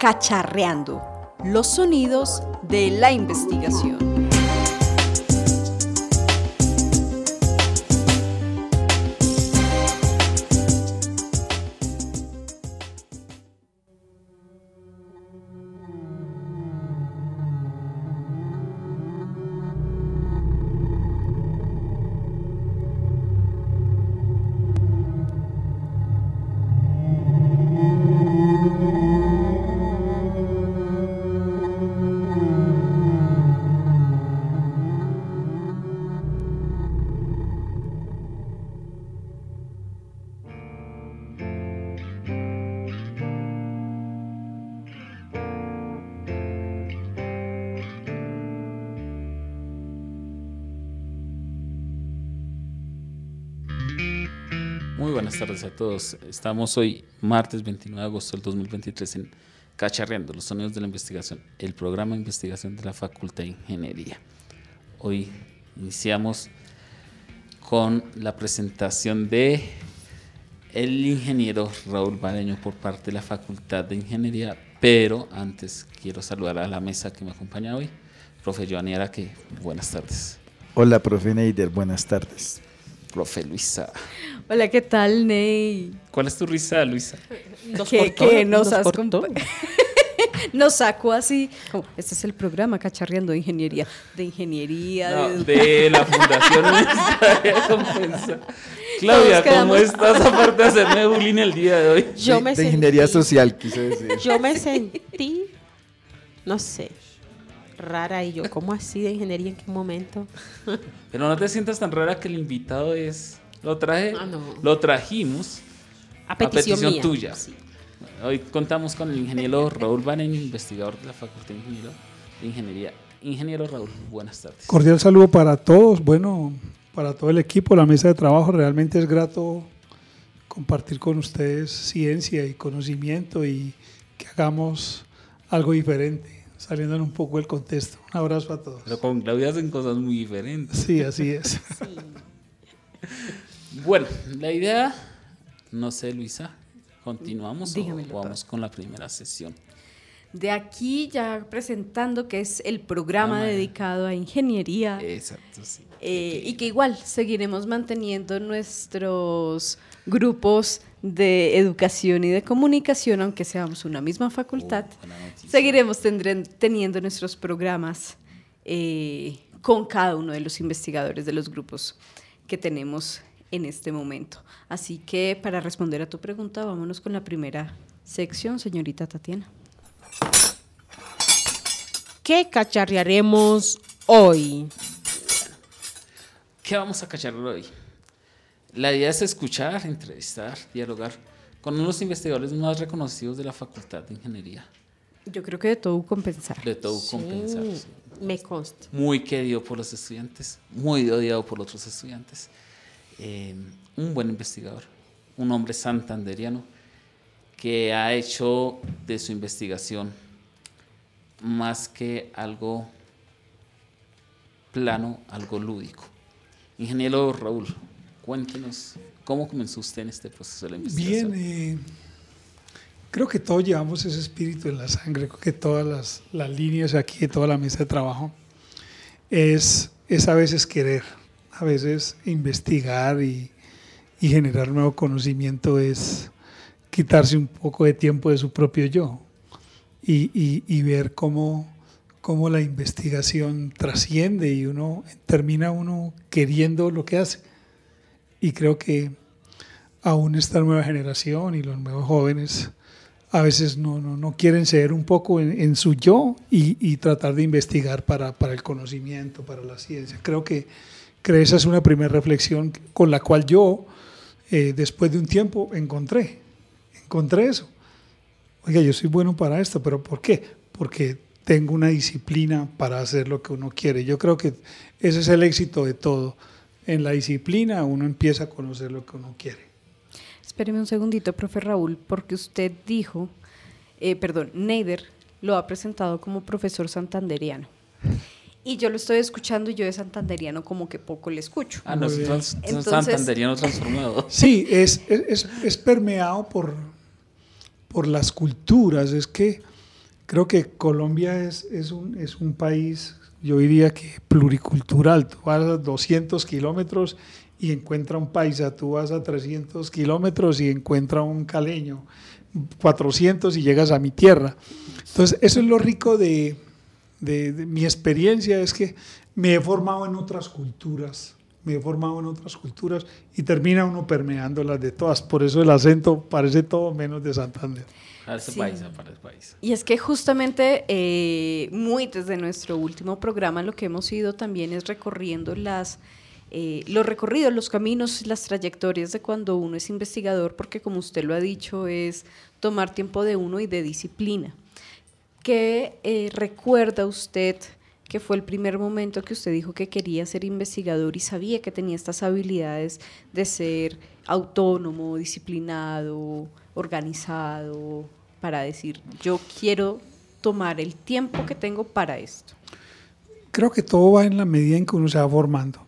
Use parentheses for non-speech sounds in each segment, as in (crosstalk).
Cacharreando, los sonidos de la investigación. Tardes a todos. Estamos hoy, martes 29 de agosto del 2023, en Cacharreando, los sonidos de la investigación, el programa de investigación de la Facultad de Ingeniería. Hoy iniciamos con la presentación de el ingeniero Raúl Bareño por parte de la Facultad de Ingeniería, pero antes quiero saludar a la mesa que me acompaña hoy, profe Joanny que buenas tardes. Hola, profe Neider, buenas tardes. Profe Luisa. Hola, ¿qué tal, Ney? ¿Cuál es tu risa, Luisa? ¿Qué, ¿qué nos, has (laughs) Nos sacó así, como, este es el programa Cacharreando de Ingeniería. De Ingeniería. de, la Fundación Claudia, ¿cómo estás aparte de hacerme bullying el día de hoy? Yo me de Ingeniería Social, quise decir. Yo me sentí, no sé, rara y yo, ¿cómo así de ingeniería en qué momento? Pero no te sientas tan rara que el invitado es lo traje, ah, lo trajimos a petición, tuya. Hoy contamos con el ingeniero Raúl Baneño, investigador de la Facultad de, Ingeniería. Ingeniero Raúl, buenas tardes. Cordial saludo para todos, bueno, para todo el equipo, la mesa de trabajo. Realmente es grato compartir con ustedes ciencia y conocimiento y que hagamos algo diferente, saliendo un poco del contexto. Un abrazo a todos. Pero con Claudia hacen cosas muy diferentes. Sí, así es. Sí. (laughs) Bueno, la idea, no sé, Luisa, continuamos o vamos con la primera sesión. De aquí ya presentando que es el programa dedicado a ingeniería. Exacto, sí. Eh, y que igual seguiremos manteniendo nuestros grupos de educación y de comunicación, aunque seamos una misma facultad. Oh, seguiremos teniendo nuestros programas eh, con cada uno de los investigadores de los grupos que tenemos en este momento. Así que para responder a tu pregunta, vámonos con la primera sección, señorita Tatiana. ¿Qué cacharrearemos hoy? ¿Qué vamos a cacharrear hoy? La idea es escuchar, entrevistar, dialogar con uno de los investigadores más reconocidos de la Facultad de Ingeniería. Yo creo que de todo compensar. De todo compensar. Me consta. Muy querido por los estudiantes, muy odiado por otros estudiantes. Eh, un buen investigador, un hombre santanderiano que ha hecho de su investigación más que algo plano, algo lúdico. Ingeniero Raúl, cómo comenzó usted en este proceso de la investigación. Bien, eh, creo que todos llevamos ese espíritu en la sangre, creo que todas las, las líneas aquí toda la mesa de trabajo es, es a veces querer a veces investigar y, generar nuevo conocimiento es quitarse un poco de tiempo de su propio yo y, ver cómo, cómo, la investigación trasciende y uno termina uno queriendo lo que hace. Y creo que aún esta nueva generación y los nuevos jóvenes a veces no, no, quieren ser un poco en, su yo y, tratar de investigar para, para el conocimiento, para la ciencia. Creo que que esa es una primera reflexión con la cual yo, eh, después de un tiempo, encontré, encontré eso. Oiga, yo soy bueno para esto, pero ¿por qué? Porque tengo una disciplina para hacer lo que uno quiere. Yo creo que ese es el éxito de todo. En la disciplina uno empieza a conocer lo que uno quiere. Espéreme un segundito, profe Raúl, porque usted dijo, eh, perdón, Neider lo ha presentado como profesor santanderiano. Y yo lo estoy escuchando y yo de santanderiano como que poco le escucho. Ah, no, es santanderiano transformado. Sí, es, es, es, permeado por, por las culturas. Es que Creo que Colombia es, es, un, es un país, yo diría que pluricultural. Tú vas a 200 kilómetros y encuentra un paisa, tú vas a 300 kilómetros y encuentra un caleño, 400 y llegas a mi tierra. Entonces, eso es lo rico de, de, mi experiencia, es que me he formado en otras culturas, me he formado en otras culturas y termina uno permeando las de todas. Por eso el acento parece todo menos de Santander. Parece Sí. paisa, parece paisa. Y es que justamente eh, muy desde nuestro último programa lo que hemos ido también es recorriendo las, eh, los recorridos, los caminos, las trayectorias de cuando uno es investigador, porque como usted lo ha dicho, es tomar tiempo de uno y de disciplina. ¿Qué eh, recuerda usted que fue el primer momento que usted dijo que quería ser investigador y sabía que tenía estas habilidades de ser autónomo, disciplinado, organizado, para decir, yo quiero tomar el tiempo que tengo para esto? Creo que todo va en la medida en que uno se va formando.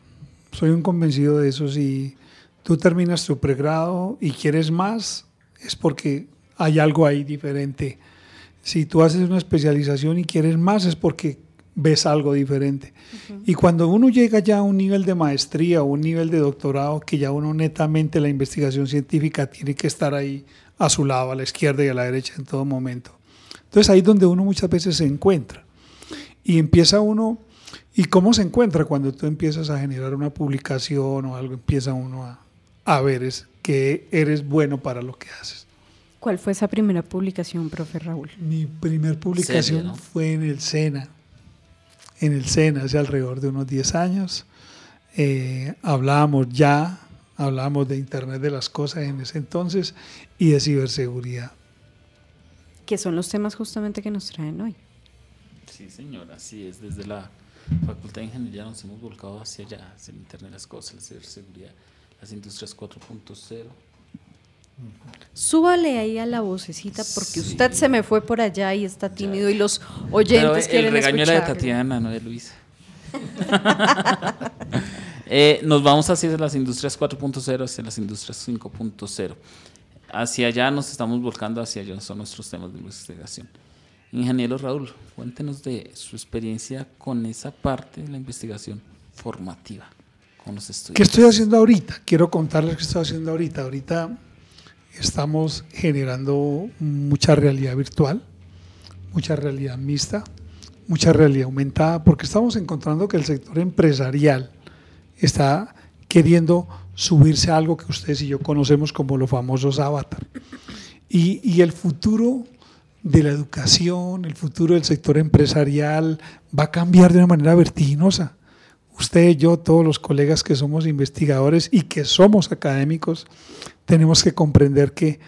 Soy un convencido de eso. Si tú terminas tu pregrado y quieres más, es porque hay algo ahí diferente. Si tú haces una especialización y quieres más, es porque ves algo diferente. Y cuando uno llega ya a un nivel de maestría o un nivel de doctorado, que ya uno netamente la investigación científica tiene que estar ahí a su lado, a la izquierda y a la derecha en todo momento. Entonces ahí es donde uno muchas veces se encuentra. Y empieza uno, ¿y cómo se encuentra cuando tú empiezas a generar una publicación o algo? Empieza uno a, a ver es, que eres bueno para lo que haces. ¿Cuál fue esa primera publicación, profe Raúl? Mi primer publicación fue en el SENA. En el SENA, hace alrededor de unos 10 años. Eh, hablábamos ya, hablábamos de Internet de las Cosas en ese entonces y de ciberseguridad. Que son los temas justamente que nos traen hoy. Sí, señor, así es. Desde la Facultad de Ingeniería nos hemos volcado hacia allá, hacia el Internet de las Cosas, la ciberseguridad, las industrias 4.0. Súbale ahí a la vocecita porque Sí. usted se me fue por allá y está tímido y los Pero oyentes el quieren regaño era de. Tatiana, no de Luisa. (laughs) Eh, nos vamos hacia las industrias 4.0, hacia las industrias 5.0. Hacia allá nos estamos volcando, hacia allá son nuestros temas de investigación. Ingeniero Raúl, cuéntenos de su experiencia con esa parte de la investigación formativa con los estudiantes. ¿Qué estoy haciendo ahorita? Quiero contarles qué estoy haciendo ahorita. Ahorita estamos generando mucha realidad virtual, mucha realidad mixta, mucha realidad aumentada, porque estamos encontrando que el sector empresarial está queriendo subirse a algo que ustedes y yo conocemos como los famosos avatar. Y, y el futuro de la educación, el futuro del sector empresarial va a cambiar de una manera vertiginosa usted, yo, todos los colegas que somos investigadores y que somos académicos, tenemos que comprender que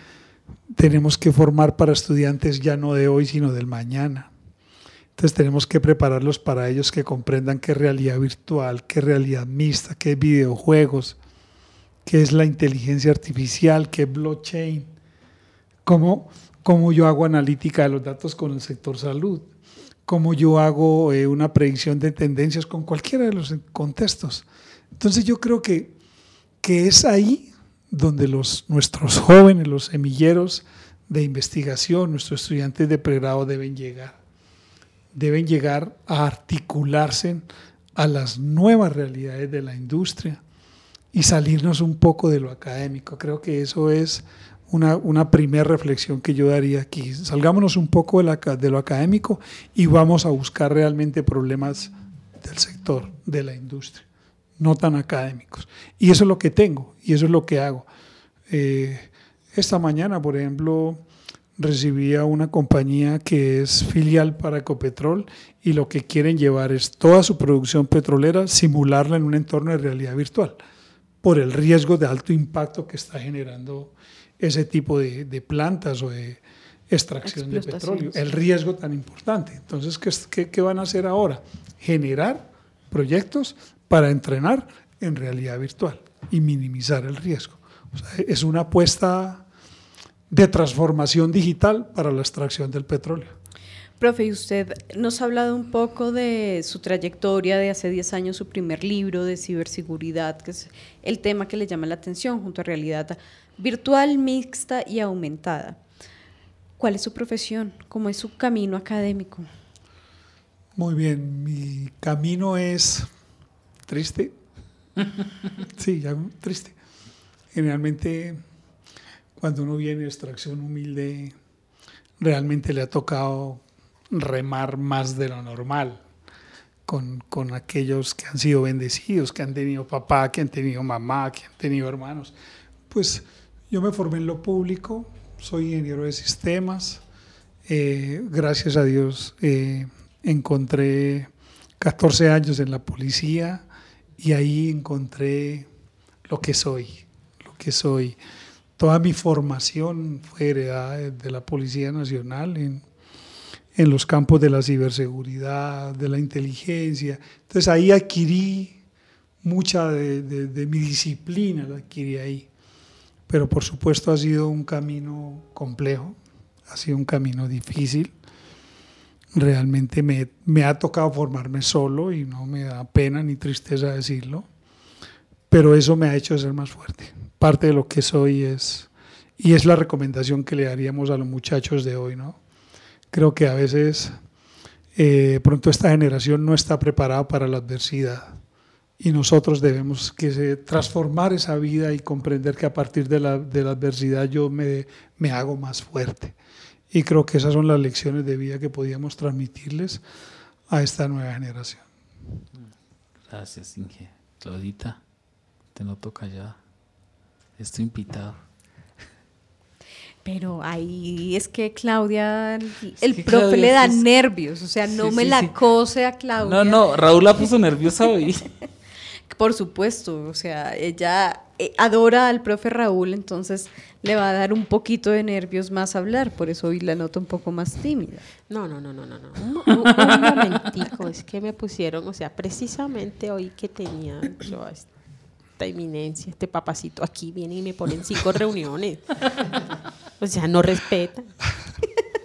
tenemos que formar para estudiantes ya no de hoy, sino del mañana. Entonces tenemos que prepararlos para ellos que comprendan qué realidad virtual, qué realidad mixta, qué videojuegos, qué es la inteligencia artificial, qué blockchain, cómo, cómo yo hago analítica de los datos con el sector salud, cómo yo hago eh, una predicción de tendencias con cualquiera de los contextos. Entonces yo creo que, que es ahí donde los, nuestros jóvenes, los semilleros de investigación, nuestros estudiantes de pregrado deben llegar. Deben llegar a articularse a las nuevas realidades de la industria y salirnos un poco de lo académico. Creo que eso es una, una primera reflexión que yo daría aquí. Salgámonos un poco de, lo académico y vamos a buscar realmente problemas del sector, de la industria, no tan académicos. Y eso es lo que tengo y eso es lo que hago. Eh, esta mañana, por ejemplo, recibí a una compañía que es filial para Ecopetrol y lo que quieren llevar es toda su producción petrolera, simularla en un entorno de realidad virtual, por el riesgo de alto impacto que está generando ese tipo de, de plantas o de extracción de petróleo, el riesgo tan importante. Entonces, ¿qué, ¿qué, qué, van a hacer ahora? Generar proyectos para entrenar en realidad virtual y minimizar el riesgo. O sea, es una apuesta de transformación digital para la extracción del petróleo. Profe, y usted nos ha hablado un poco de su trayectoria de hace 10 años, su primer libro de ciberseguridad, que es el tema que le llama la atención junto a realidad virtual, mixta y aumentada. ¿Cuál es su profesión? ¿Cómo es su camino académico? Muy bien, mi camino es triste. (laughs) Sí, ya triste. Generalmente, cuando uno viene de extracción humilde, realmente le ha tocado remar más de lo normal con, con aquellos que han sido bendecidos, que han tenido papá, que han tenido mamá, que han tenido hermanos. Pues yo me formé en lo público, soy ingeniero de sistemas. eh, gracias a Dios eh, encontré 14 años en la policía y ahí encontré lo que soy, lo que soy. Toda mi formación fue heredada de- la Policía Nacional en, los campos de la ciberseguridad, de la inteligencia. Entonces ahí adquirí mucha de, mi disciplina, la adquirí ahí. Pero por supuesto ha sido un camino complejo, ha sido un camino difícil. Realmente me, me ha tocado formarme solo y no me da pena ni tristeza decirlo, pero eso me ha hecho ser más fuerte. Parte de lo que soy es, y es la recomendación que le daríamos a los muchachos de hoy, ¿no? Creo que a veces, eh, pronto esta generación no está preparada para la adversidad y nosotros debemos que se- transformar esa vida y comprender que a partir de la, de la adversidad yo me, me hago más fuerte. Y creo que esas son las lecciones de vida que podíamos transmitirles a esta nueva generación. Gracias, Inge. Claudita, te noto callada. Estoy invitado. Pero ahí es que Claudia, el, que profe Claudia le da es- nervios, o sea, no Sí, me sí, la sí. cose a Claudia. No, no, Raúl la puso nerviosa hoy. (laughs) Por supuesto, o sea, ella eh, adora al profe Raúl, entonces le va a dar un poquito de nervios más hablar, por eso hoy la noto un poco más tímida. No, no, no, no, no, no. Un, un- un momentico, es que me pusieron, o sea, precisamente hoy que tenía yo a esta eminencia, este papacito aquí, viene y me ponen cinco reuniones. O sea, no respetan.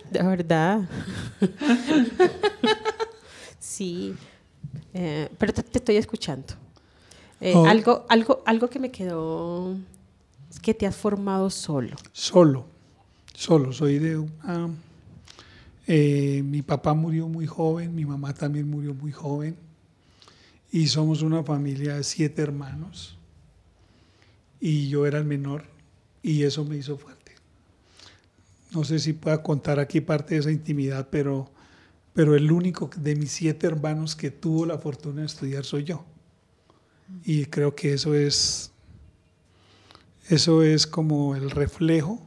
De (laughs) verdad. Sí. Eh, pero te, te estoy escuchando. Eh, Oh. algo, algo, algo que me quedó es que te has formado solo. Solo, solo, soy de una... eh, mi papá murió muy joven, mi mamá también murió muy joven y somos una familia de siete hermanos y yo era el menor y eso me hizo fuerte. No sé si pueda contar aquí parte de esa intimidad, pero, pero el único de mis siete hermanos que tuvo la fortuna de estudiar soy yo. Y creo que eso es eso es como el reflejo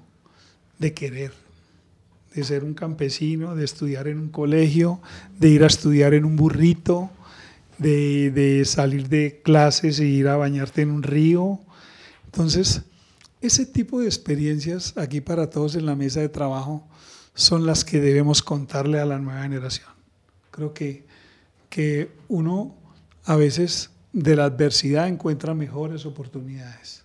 de querer, de ser un campesino, de estudiar en un colegio, de ir a estudiar en un burrito, de, de salir de clases e ir a bañarte en un río. Entonces, ese tipo de experiencias aquí para todos en la mesa de trabajo son las que debemos contarle a la nueva generación. Creo que, que uno a veces de la adversidad encuentra mejores oportunidades.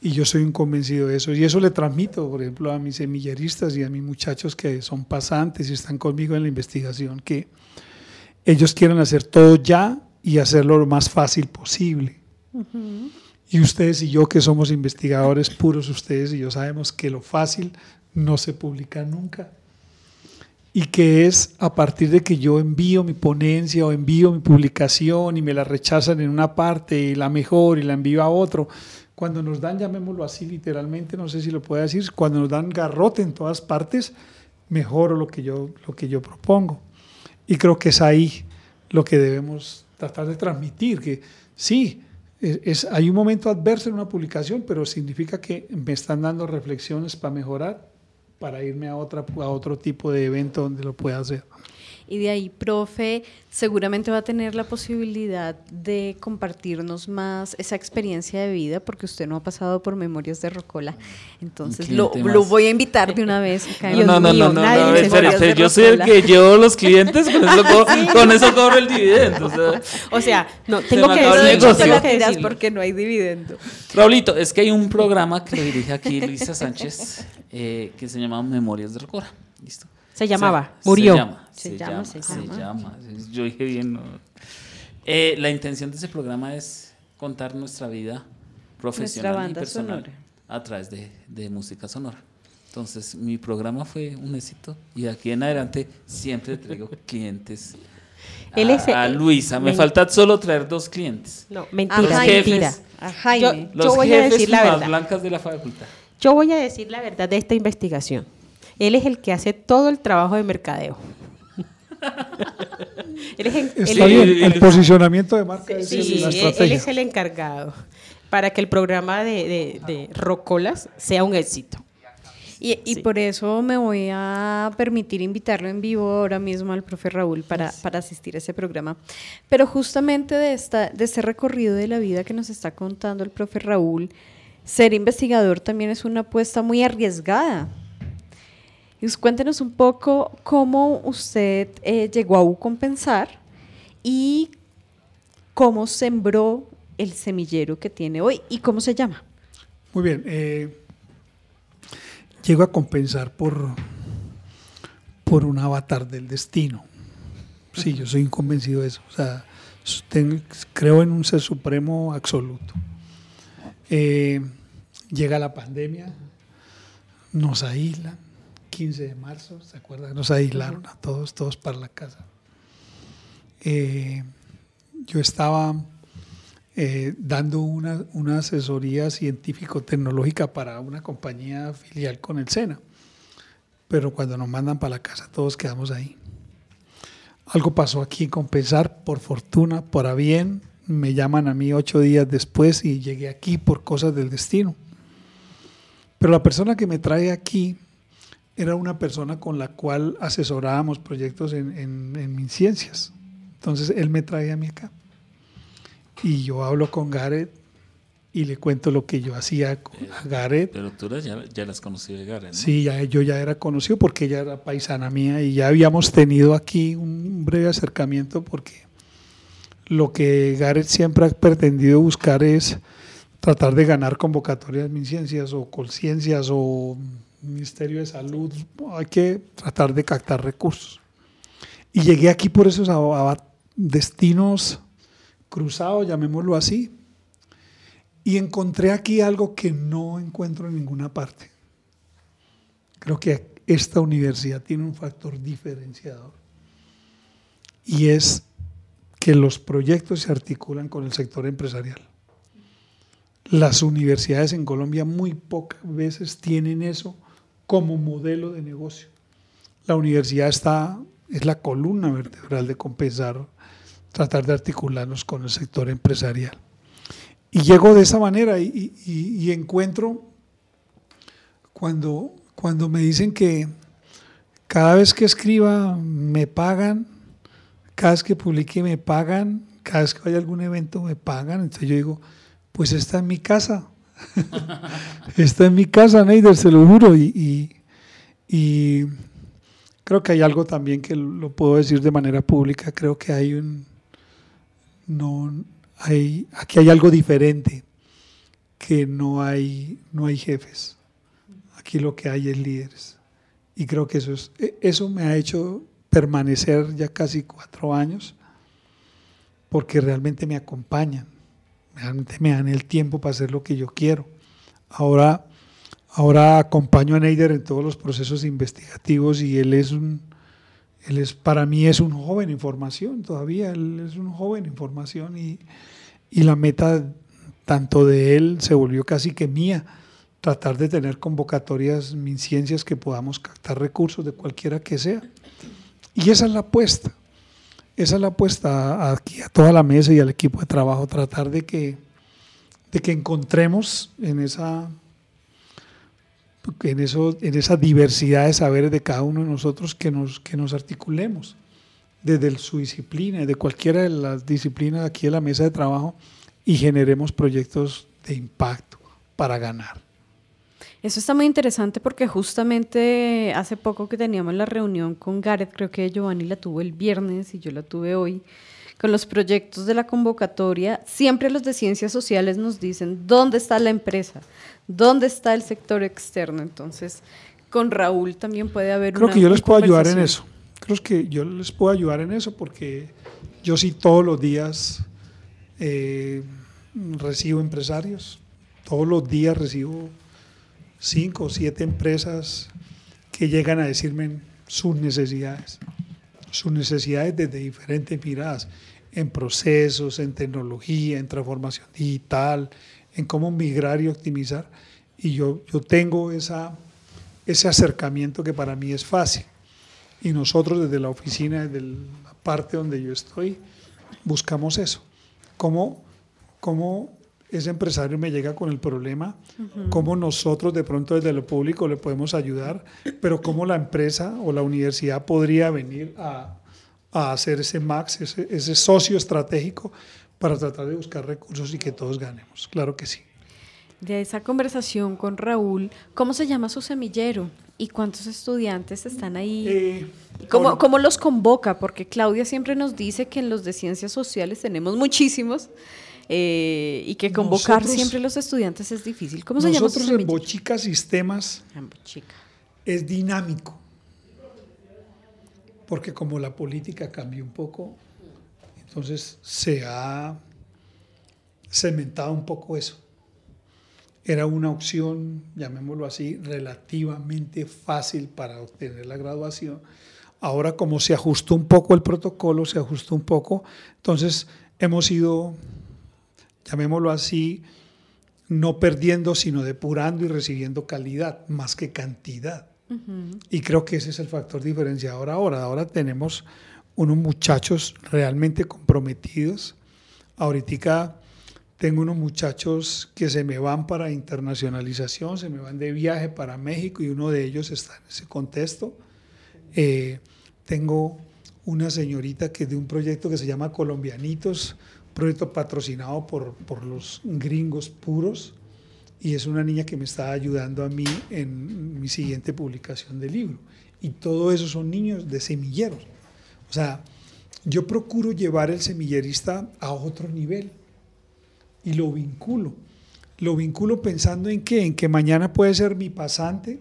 Y yo soy un convencido de eso. Y eso le transmito, por ejemplo, a mis semilleristas y a mis muchachos que son pasantes y están conmigo en la investigación, que ellos quieren hacer todo ya y hacerlo lo más fácil posible. Y ustedes y yo, que somos investigadores puros, ustedes y yo sabemos que lo fácil no se publica nunca. Y que es a partir de que yo envío mi ponencia o envío mi publicación y me la rechazan en una parte y la mejor y la envío a otro. Cuando nos dan, llamémoslo así literalmente, no sé si lo puedo decir, cuando nos dan garrote en todas partes, mejoro lo que yo, lo que yo propongo. Y creo que es ahí lo que debemos tratar de transmitir, que sí, es, hay un momento adverso en una publicación, pero significa que me están dando reflexiones para mejorar, para irme a, otra, a otro tipo de evento donde lo pueda hacer. Y de ahí, profe, seguramente va a tener la posibilidad de compartirnos más esa experiencia de vida, porque usted no ha pasado por Memorias de Rocola. Entonces, lo, voy a invitar de una vez. acá en No, no, no, mío, no, no, no, yo soy el Rocola. que llevo los clientes, con eso, (laughs) co- con eso cobro el dividendo. o sea. O sea, no, tengo que acabó el Pero de decirlo, hecho, negocio. te tengo lo que tiras decirlo. porque no hay dividendo. Raulito, es que hay un programa que lo dirige aquí Luisa Sánchez eh, que se llama Memorias de Rocora. ¿Listo? Se llamaba, Se- murió. Se llama, Se se, llama, llama, se se llama. llama. Yo dije bien. ¿no? Eh, la intención de ese programa es contar nuestra vida profesional y banda personal sonora. a través de, de música sonora. Entonces, mi programa fue un éxito y de aquí en adelante siempre traigo (laughs) clientes. Él a, es- a Luisa, me men- falta solo traer dos clientes. No, A mentira, Los Jaime. mentira. A Jaime. Yo- Los voy a jefes decir la verdad. blancas de la facultad. Yo voy a decir la verdad de esta investigación. Él es el que hace todo el trabajo de mercadeo. él es el, Está él- bien, el posicionamiento de marca es Sí, la él, es el encargado para que el programa de, de- de Rocolas sea un éxito. Y, y Sí. por eso me voy a permitir invitarlo en vivo ahora mismo al profe Raúl para, para asistir a ese programa. Pero justamente de, esta, de este recorrido de la vida que nos está contando el profe Raúl, ser investigador también es una apuesta muy arriesgada. Y cuéntenos un poco cómo usted eh, llegó a Ucompensar y cómo sembró el semillero que tiene hoy y cómo se llama. Muy bien. eh, llego a compensar por, por un avatar del destino. Sí, yo soy convencido de eso. O sea, creo en un ser supremo absoluto. Eh, llega la pandemia, nos aíslan, 15 de marzo, ¿se acuerdan? Nos aislaron a todos, todos para la casa. Eh, yo estaba eh, dando una, una asesoría científico-tecnológica para una compañía filial con el SENA. Pero cuando nos mandan para la casa, todos quedamos ahí. Algo pasó aquí en Compensar, por fortuna, por bien. Me llaman a mí ocho días después y llegué aquí por cosas del destino. Pero la persona que me trae aquí era una persona con la cual asesorábamos proyectos en, en, en mis ciencias. Entonces él me trae a mí acá y yo hablo con Gareth y le cuento lo que yo hacía con a Gareth. Pero tú ya, ya las conocí de Gara, ¿no? Sí, ya, yo ya era conocido porque ella era paisana mía y ya habíamos tenido aquí un breve acercamiento porque lo que Gareth siempre ha pretendido buscar es tratar de ganar convocatorias en MinCiencias o Colciencias o Ministerio de Salud. Hay que tratar de captar recursos. Y llegué aquí por esos destinos cruzados, llamémoslo así, y encontré aquí algo que no encuentro en ninguna parte. Creo que esta universidad tiene un factor diferenciador y es que los proyectos se articulan con el sector empresarial. Las universidades en Colombia muy pocas veces tienen eso como modelo de negocio. La universidad está, es la columna vertebral de compensar, tratar de articularnos con el sector empresarial. Y llego de esa manera y, encuentro cuando, cuando me dicen que cada vez que escriba me pagan, cada vez que publique me pagan, cada vez que vaya a algún evento me pagan, entonces yo digo, pues esta es mi casa. (laughs) esta es mi casa, Neider, se lo juro. Y creo que hay algo también que lo puedo decir de manera pública, creo que hay un, no hay aquí hay algo diferente que no hay no hay jefes. Aquí lo que hay es líderes. Y creo que eso es e- eso me ha hecho permanecer ya casi cuatro años porque realmente me acompañan realmente me dan el tiempo para hacer lo que yo quiero ahora ahora acompaño a Neider en todos los procesos investigativos y él es un él es, para mí es un joven en formación todavía, él es un joven en formación y, y la meta tanto de él se volvió casi que mía, tratar de tener convocatorias, mis ciencias que podamos captar recursos de cualquiera que sea. Y esa es la apuesta, esa es la apuesta aquí a toda la mesa y al equipo de trabajo, tratar de que, de que encontremos en esa en, en diversidad de saberes de cada uno de nosotros que nos, que nos articulemos desde su disciplina, de cualquiera de las disciplinas aquí de la mesa de trabajo y generemos proyectos de impacto para ganar. Eso está muy interesante porque justamente hace poco que teníamos la reunión con Gareth, creo que Giovanni la tuvo el viernes y yo la tuve hoy, con los proyectos de la convocatoria, siempre los de ciencias sociales nos dicen dónde está la empresa, dónde está el sector externo. Entonces, con Raúl también puede haber Creo una que yo les puedo ayudar en eso. Creo que yo les puedo ayudar en eso porque yo sí todos los días eh, recibo empresarios, todos los días recibo cinco o siete empresas que llegan a decirme sus necesidades, sus necesidades desde diferentes miradas, en procesos, en tecnología, en transformación digital, en cómo migrar y optimizar. Y yo, yo tengo esa, ese acercamiento que para mí es fácil. Y nosotros desde la oficina, desde la parte donde yo estoy, buscamos eso. Cómo, cómo ese empresario me llega con el problema, cómo nosotros de pronto desde lo público le podemos ayudar, pero cómo la empresa o la universidad podría venir a, a hacer ese max, ese, ese, socio estratégico para tratar de buscar recursos y que todos ganemos. Claro que sí. De esa conversación con Raúl, ¿cómo se llama su semillero? ¿Y cuántos estudiantes están ahí? Eh, ¿Cómo, ¿Cómo, los convoca? Porque Claudia siempre nos dice que en los de ciencias sociales tenemos muchísimos eh, y que convocar siempre a los estudiantes es difícil. ¿Cómo se llama? Nosotros en Bochica Sistemas es dinámico, porque como la política cambió un poco, entonces se ha cementado un poco eso. Era una opción, llamémoslo así, relativamente fácil para obtener la graduación. Ahora como se ajustó un poco el protocolo, se ajustó un poco, entonces hemos ido llamémoslo así, no perdiendo, sino depurando y recibiendo calidad más que cantidad. Y creo que ese es el factor diferenciador ahora. Ahora tenemos unos muchachos realmente comprometidos. Ahorita tengo unos muchachos que se me van para internacionalización, se me van de viaje para México y uno de ellos está en ese contexto. Eh, tengo una señorita que de un proyecto que se llama Colombianitos, proyecto patrocinado por, por los gringos puros y es una niña que me está ayudando a mí en mi siguiente publicación de libro. Y todo eso son niños de semilleros. O sea, yo procuro llevar el semillerista a otro nivel y lo vinculo. Lo vinculo pensando en que, en que mañana puede ser mi pasante,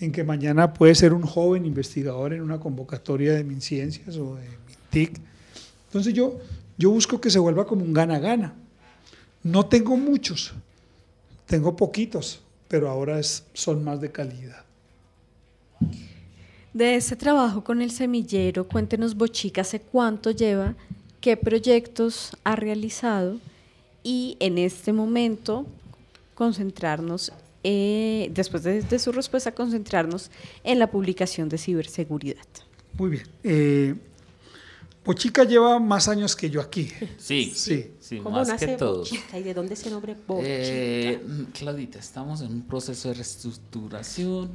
en que mañana puede ser un joven investigador en una convocatoria de MinCiencias o de MinTIC. Entonces yo, yo busco que se vuelva como un gana-gana. No tengo muchos, tengo poquitos, pero ahora es, son más de calidad. De ese trabajo con el semillero, cuéntenos Bochica, ¿hace cuánto lleva? ¿Qué proyectos ha realizado? Y en este momento, concentrarnos, eh, después de, su respuesta, concentrarnos en la publicación de ciberseguridad. Muy bien. Eh, Bochica lleva más años que yo aquí. Sí, sí, sí ¿Cómo más nace que todos. Y de dónde se nombre Bochica? Eh, Claudita, estamos en un proceso de reestructuración.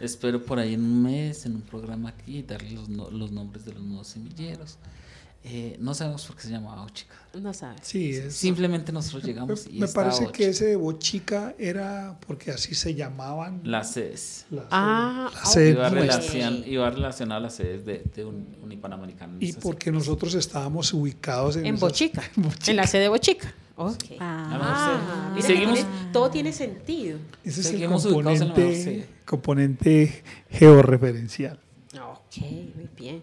Espero por ahí en un mes, en un programa aquí, darle los, los nombres de los nuevos semilleros. Eh, no sabemos por qué se llamaba Bochica. No sabes. Sí, Simplemente nosotros llegamos me, y Me parece que ese de Bochica era porque así se llamaban. Las sedes. ah, la sede iba, relacion, iba relacionada a las sedes de, de un, Unipanamericano. Y porque nosotros estábamos ubicados en, en, (laughs) Bochica, en la sede de Bochica. Okay. Ah, y seguimos, todo tiene sentido. Ese es el componente, componente georreferencial. Ok, muy bien.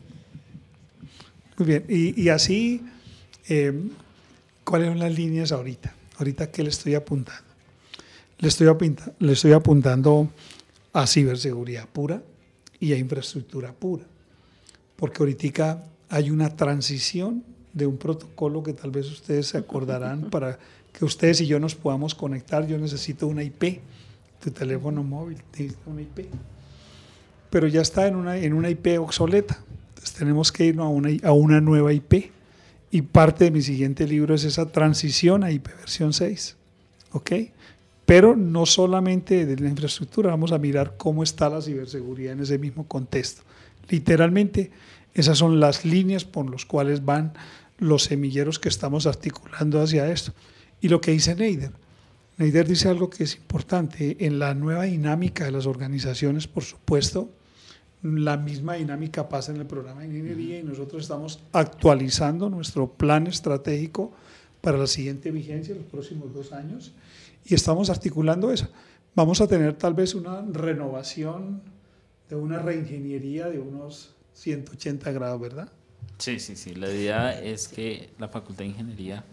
Muy bien, y, y así, eh, ¿cuáles son las líneas ahorita? Ahorita, ¿qué le estoy apuntando? Le estoy, le estoy apuntando a ciberseguridad pura y a infraestructura pura, porque ahorita hay una transición de un protocolo que tal vez ustedes se acordarán (laughs) para que ustedes y yo nos podamos conectar. Yo necesito una IP, tu teléfono móvil necesita una IP, pero ya está en una, en una IP obsoleta tenemos que irnos a una, a una nueva IP. Y parte de mi siguiente libro es esa transición a IP versión 6. ¿Ok? Pero no solamente de la infraestructura, vamos a mirar cómo está la ciberseguridad en ese mismo contexto. Literalmente, esas son las líneas por las cuales van los semilleros que estamos articulando hacia esto. Y lo que dice Neider. Neider dice algo que es importante. En la nueva dinámica de las organizaciones, por supuesto, la misma dinámica pasa en el programa de ingeniería y nosotros estamos actualizando nuestro plan estratégico para la siguiente vigencia, los próximos dos años, y estamos articulando eso. Vamos a tener tal vez una renovación de una reingeniería de unos 180 grados, ¿verdad? Sí, sí, sí. La idea es que la Facultad de Ingeniería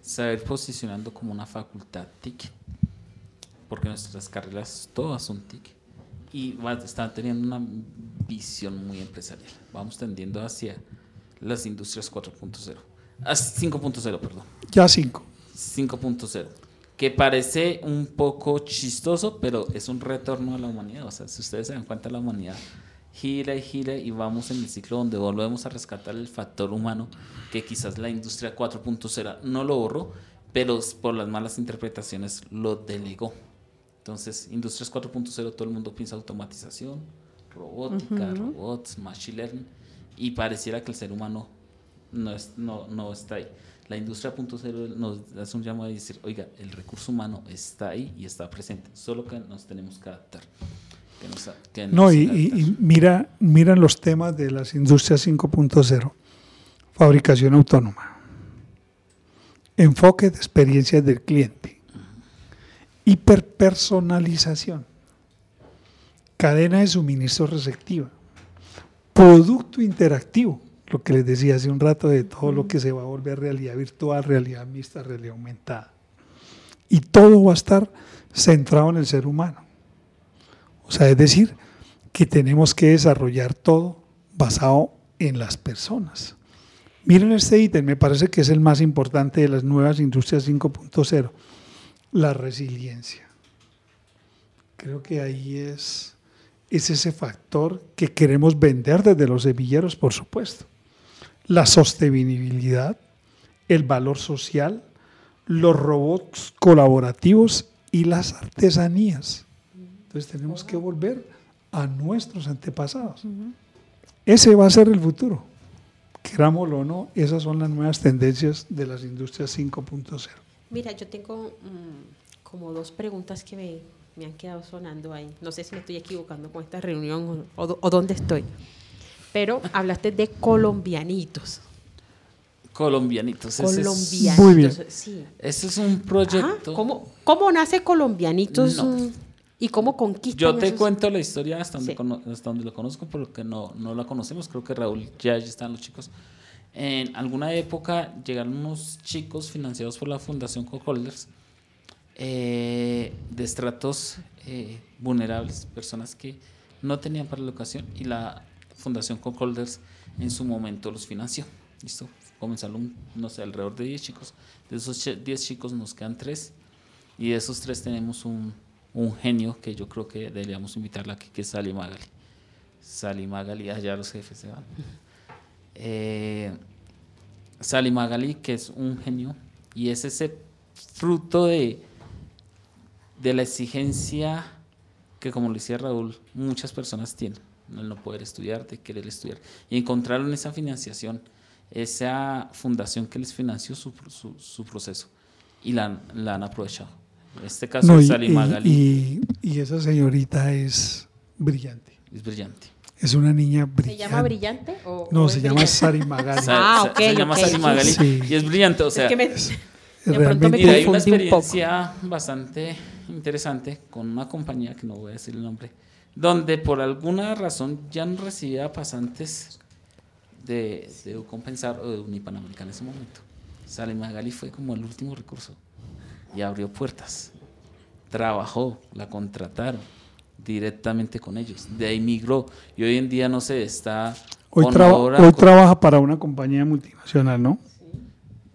se va a ir posicionando como una facultad TIC porque nuestras carreras todas son TIC y va- están teniendo una visión muy empresarial. Vamos tendiendo hacia las industrias 4.0, a 5.0, perdón. Ya cinco. 5.0, que parece un poco chistoso, pero es un retorno a la humanidad. O sea, si ustedes se dan cuenta, la humanidad gira y gira y vamos en el ciclo donde volvemos a rescatar el factor humano, que quizás la industria 4.0 no lo borró, pero por las malas interpretaciones lo delegó. Entonces, industrias 4.0, todo el mundo piensa automatización, robótica, robots, machine learning, y pareciera que el ser humano no, es, no, no está ahí. La industria 4.0 nos hace un llamado a decir, oiga, el recurso humano está ahí y está presente, solo que nos tenemos que adaptar. que nos- que No, nos y, y- adaptar. y mira, mira los temas de las industrias 5.0. Fabricación autónoma. Enfoque de experiencias del cliente. Hiperpersonalización. Cadena de suministro receptiva. Producto interactivo. Lo que les decía hace un rato de todo lo que se va a volver realidad virtual, realidad mixta, realidad aumentada. Y todo va a estar centrado en el ser humano. O sea, es decir, que tenemos que desarrollar todo basado en las personas. Miren este ítem, me parece que es el más importante de las nuevas industrias 5.0, la resiliencia. Creo que ahí es, es ese factor que queremos vender desde los semilleros, por supuesto. La sostenibilidad, el valor social, los robots colaborativos y las artesanías. Entonces tenemos que volver a nuestros antepasados. Ese va a ser el futuro. Querámoslo o no, esas son las nuevas tendencias de las industrias 5.0. Mira, yo tengo mm, como dos preguntas que me, me han quedado sonando ahí. No sé si me estoy equivocando con esta reunión o, o- o dónde estoy. Pero hablaste de colombianitos. Colombianitos. ese es- Colombianitos. Muy bien. Sí. Ese es un proyecto. ¿Cómo, cómo nace colombianitos No. y cómo conquistan Yo te esos- cuento la historia hasta donde, Sí. cono- hasta donde lo conozco, porque no, no la conocemos. Creo que Raúl ya, ya están los chicos. En alguna época llegaron unos chicos financiados por la Fundación Coholders eh, de estratos eh, vulnerables, personas que no tenían para la educación y la Fundación Coholders en su momento los financió. ¿Listo? Comenzaron, no alrededor de 10 chicos. De esos che- 10 chicos nos quedan 3 y de esos 3 tenemos un, un genio que yo creo que deberíamos invitarla aquí, que es Sally Magali. Sally Magali, allá los jefes se van. Eh, Sally Magali, que es un genio, y es ese fruto de, de la exigencia que, como lo decía Raúl, muchas personas tienen, el no poder estudiar, de querer estudiar, y encontraron esa financiación, esa fundación que les financió su, su, su proceso, y la, han- la han aprovechado. En este caso, No, y, Sally y- Magali y- y esa señorita es brillante. es brillante. Es una niña ¿Se brillante. llama brillante? O, No, o se es llama? Sari Magali. (laughs) Ah, ok, se llama ok. Sally Magali Sí. y es brillante, o sea, es que me, Es de pronto me realmente- Mira, hay una confundí un poco. experiencia bastante interesante con una compañía, que no voy a decir el nombre, donde por alguna razón ya no recibía pasantes de, de compensar o de Unipanamericana en ese momento. Sally Magali fue como el último recurso y abrió puertas. Trabajó, la contrataron directamente con ellos. De ahí migró y hoy en día no sé, está Hoy, con traba- Oracle. hoy trabaja para una compañía multinacional, ¿no?